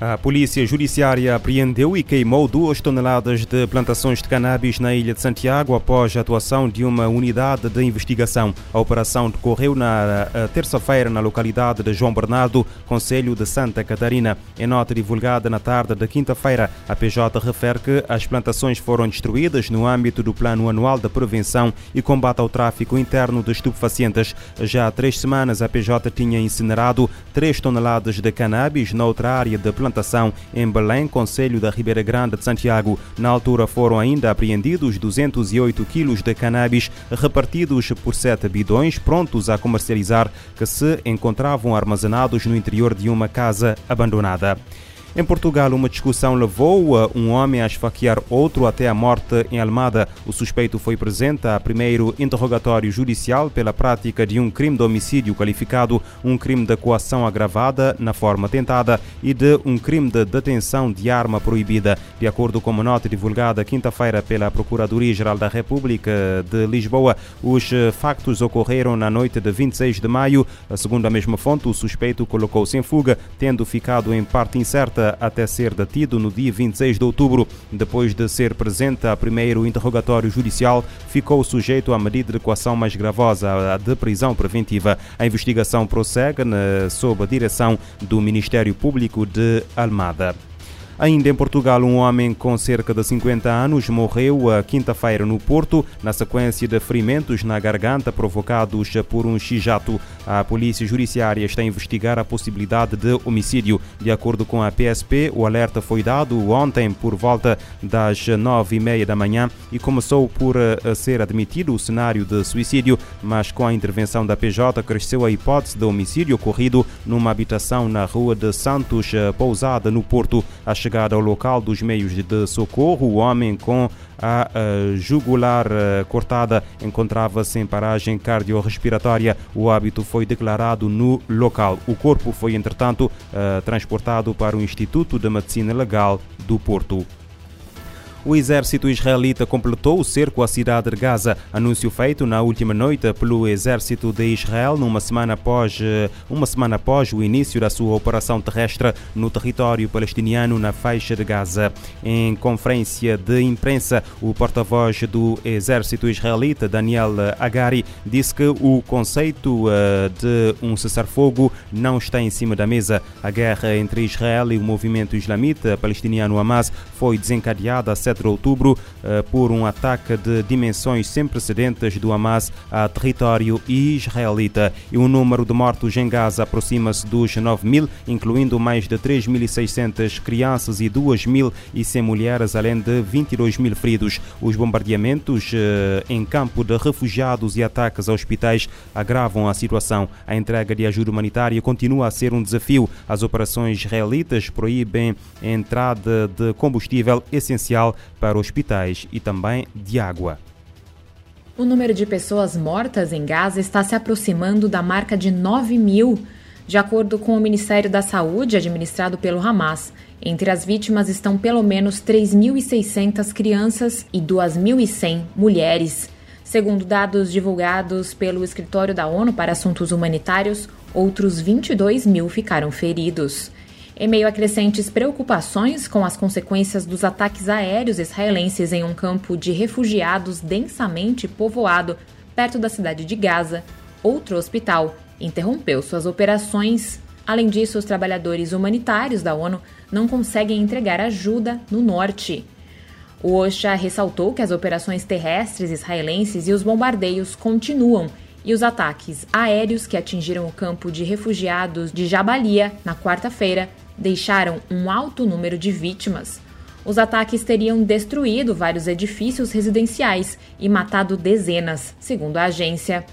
A polícia judiciária apreendeu e queimou duas toneladas de plantações de cannabis na ilha de Santiago após a atuação de uma unidade de investigação. A operação decorreu na terça-feira na localidade de João Bernardo, Conselho de Santa Catarina. Em nota divulgada na tarde da quinta-feira, a PJ refere que as plantações foram destruídas no âmbito do Plano Anual de Prevenção e Combate ao Tráfico Interno de Estupefacientes. Já há três semanas, a PJ tinha incinerado três toneladas de cannabis noutra área de plantação em Belém, Conselho da Ribeira Grande de Santiago. Na altura foram ainda apreendidos 208 quilos de cannabis repartidos por sete bidões prontos a comercializar que se encontravam armazenados no interior de uma casa abandonada. Em Portugal, uma discussão levou um homem a esfaquear outro até a morte em Almada. O suspeito foi presente a primeiro interrogatório judicial pela prática de um crime de homicídio qualificado, um crime de coação agravada na forma tentada e de um crime de detenção de arma proibida. De acordo com uma nota divulgada quinta-feira pela Procuradoria-Geral da República de Lisboa, os factos ocorreram na noite de 26 de maio. Segundo a mesma fonte, o suspeito colocou-se em fuga, tendo ficado em parte incerta até ser detido no dia 26 de outubro. Depois de ser presente a primeiro interrogatório judicial, ficou sujeito à medida de coação mais gravosa, a de prisão preventiva. A investigação prossegue sob a direção do Ministério Público de Almada. Ainda em Portugal, um homem com cerca de 50 anos morreu a quinta-feira no Porto, na sequência de ferimentos na garganta provocados por um xijato. A polícia judiciária está a investigar a possibilidade de homicídio. De acordo com a PSP, o alerta foi dado ontem por volta das nove e meia da manhã e começou por eh, ser admitido o cenário de suicídio, mas com a intervenção da PJ cresceu a hipótese de homicídio ocorrido numa habitação na rua de Santos eh, Pousada, no Porto. A chegada ao local dos meios de socorro, o homem com a jugular cortada encontrava-se em paragem cardiorrespiratória. O hábito foi declarado no local. O corpo foi, entretanto, transportado para o Instituto de Medicina Legal do Porto. O exército israelita completou o cerco à cidade de Gaza, anúncio feito na última noite pelo exército de Israel, numa semana após, eh, uma semana após o início da sua operação terrestre no território palestiniano na faixa de Gaza. Em conferência de imprensa, o porta-voz do exército israelita, Daniel Agari, disse que o conceito eh, de um cessar-fogo não está em cima da mesa. A guerra entre Israel e o movimento islamita palestiniano Hamas foi desencadeada 7 de outubro eh, por um ataque de dimensões sem precedentes do Hamas a território israelita. E o número de mortos em Gaza aproxima-se dos 9 mil, incluindo mais de 3.600 crianças e 2.100 mulheres, além de 22 mil feridos. Os bombardeamentos eh, em campo de refugiados e ataques a hospitais agravam a situação. A entrega de ajuda humanitária continua a ser um desafio. As operações israelitas proíbem a entrada de combustível essencial para hospitais e também de água. O número de pessoas mortas em Gaza está se aproximando da marca de 9 mil, de acordo com o Ministério da Saúde, administrado pelo Hamas. Entre as vítimas estão pelo menos 3.600 crianças e 2.100 mulheres. Segundo dados divulgados pelo Escritório da ONU para Assuntos Humanitários, outros 22 mil ficaram feridos. Em meio a crescentes preocupações com as consequências dos ataques aéreos israelenses em um campo de refugiados densamente povoado perto da cidade de Gaza, outro hospital interrompeu suas operações. Além disso, os trabalhadores humanitários da ONU não conseguem entregar ajuda no norte. O OSHA ressaltou que as operações terrestres israelenses e os bombardeios continuam e os ataques aéreos que atingiram o campo de refugiados de Jabalia na quarta-feira deixaram um alto número de vítimas. Os ataques teriam destruído vários edifícios residenciais e matado dezenas, segundo a agência.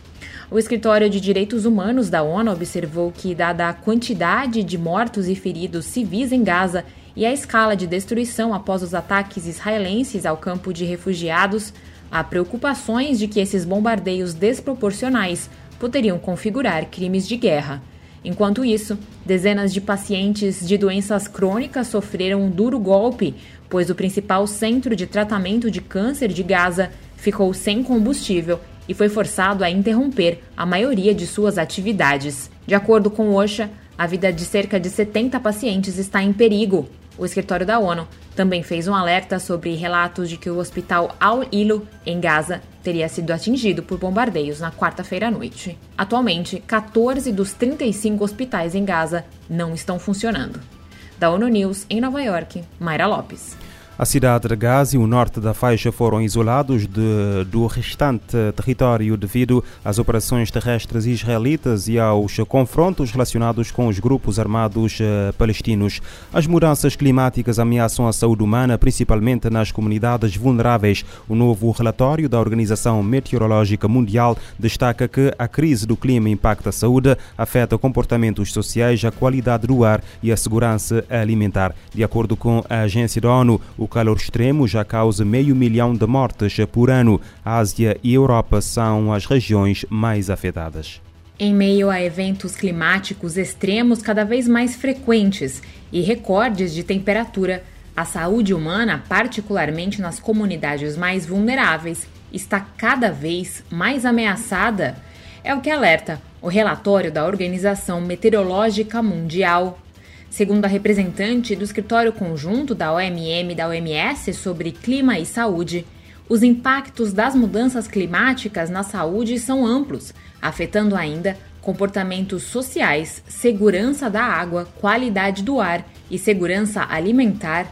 O Escritório de Direitos Humanos da ONU observou que, dada a quantidade de mortos e feridos civis em Gaza e a escala de destruição após os ataques israelenses ao campo de refugiados, há preocupações de que esses bombardeios desproporcionais poderiam configurar crimes de guerra. Enquanto isso, dezenas de pacientes de doenças crônicas sofreram um duro golpe, pois o principal centro de tratamento de câncer de Gaza ficou sem combustível e foi forçado a interromper a maioria de suas atividades. De acordo com OSHA, a vida de cerca de 70 pacientes está em perigo. O escritório da ONU também fez um alerta sobre relatos de que o hospital Al-Ilo, em Gaza, teria sido atingido por bombardeios na quarta-feira à noite. Atualmente, 14 dos 35 hospitais em Gaza não estão funcionando. Da ONU News, em Nova York, Mayra Lopes. A cidade de Gaza e o norte da faixa foram isolados de, do restante território devido às operações terrestres israelitas e aos confrontos relacionados com os grupos armados uh, palestinos. As mudanças climáticas ameaçam a saúde humana, principalmente nas comunidades vulneráveis. O novo relatório da Organização Meteorológica Mundial destaca que a crise do clima impacta a saúde, afeta comportamentos sociais, a qualidade do ar e a segurança alimentar. De acordo com a agência da ONU, o o calor extremo já causa meio milhão de mortes por ano. A Ásia e Europa são as regiões mais afetadas. Em meio a eventos climáticos extremos cada vez mais frequentes e recordes de temperatura, a saúde humana, particularmente nas comunidades mais vulneráveis, está cada vez mais ameaçada. É o que alerta o relatório da Organização Meteorológica Mundial. Segundo a representante do escritório conjunto da OMM e da OMS sobre clima e saúde, os impactos das mudanças climáticas na saúde são amplos, afetando ainda comportamentos sociais, segurança da água, qualidade do ar e segurança alimentar.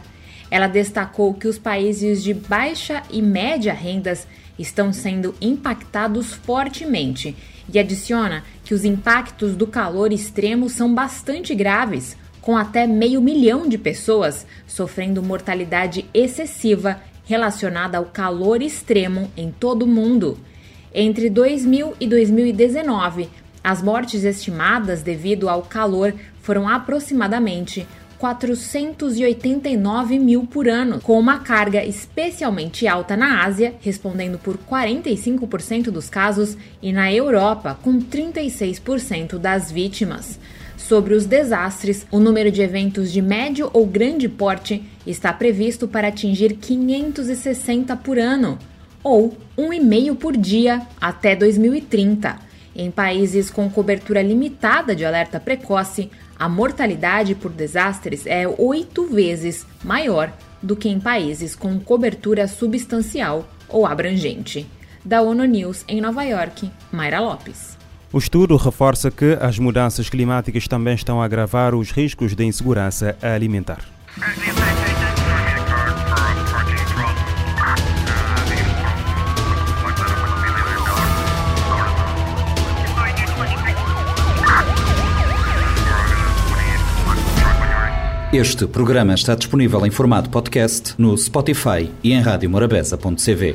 Ela destacou que os países de baixa e média rendas estão sendo impactados fortemente e adiciona que os impactos do calor extremo são bastante graves, com até meio milhão de pessoas sofrendo mortalidade excessiva relacionada ao calor extremo em todo o mundo. Entre 2000 e 2019, as mortes estimadas devido ao calor foram aproximadamente 489 mil por ano, com uma carga especialmente alta na Ásia, respondendo por 45% dos casos, e na Europa, com 36% das vítimas. Sobre os desastres, o número de eventos de médio ou grande porte está previsto para atingir 560 por ano, ou 1,5 por dia até 2030. Em países com cobertura limitada de alerta precoce, a mortalidade por desastres é oito vezes maior do que em países com cobertura substancial ou abrangente. Da ONU News em Nova York, Mayra Lopes. O estudo reforça que as mudanças climáticas também estão a agravar os riscos de insegurança alimentar. Este programa está disponível em formato podcast no Spotify e em radiomorabeza.cv.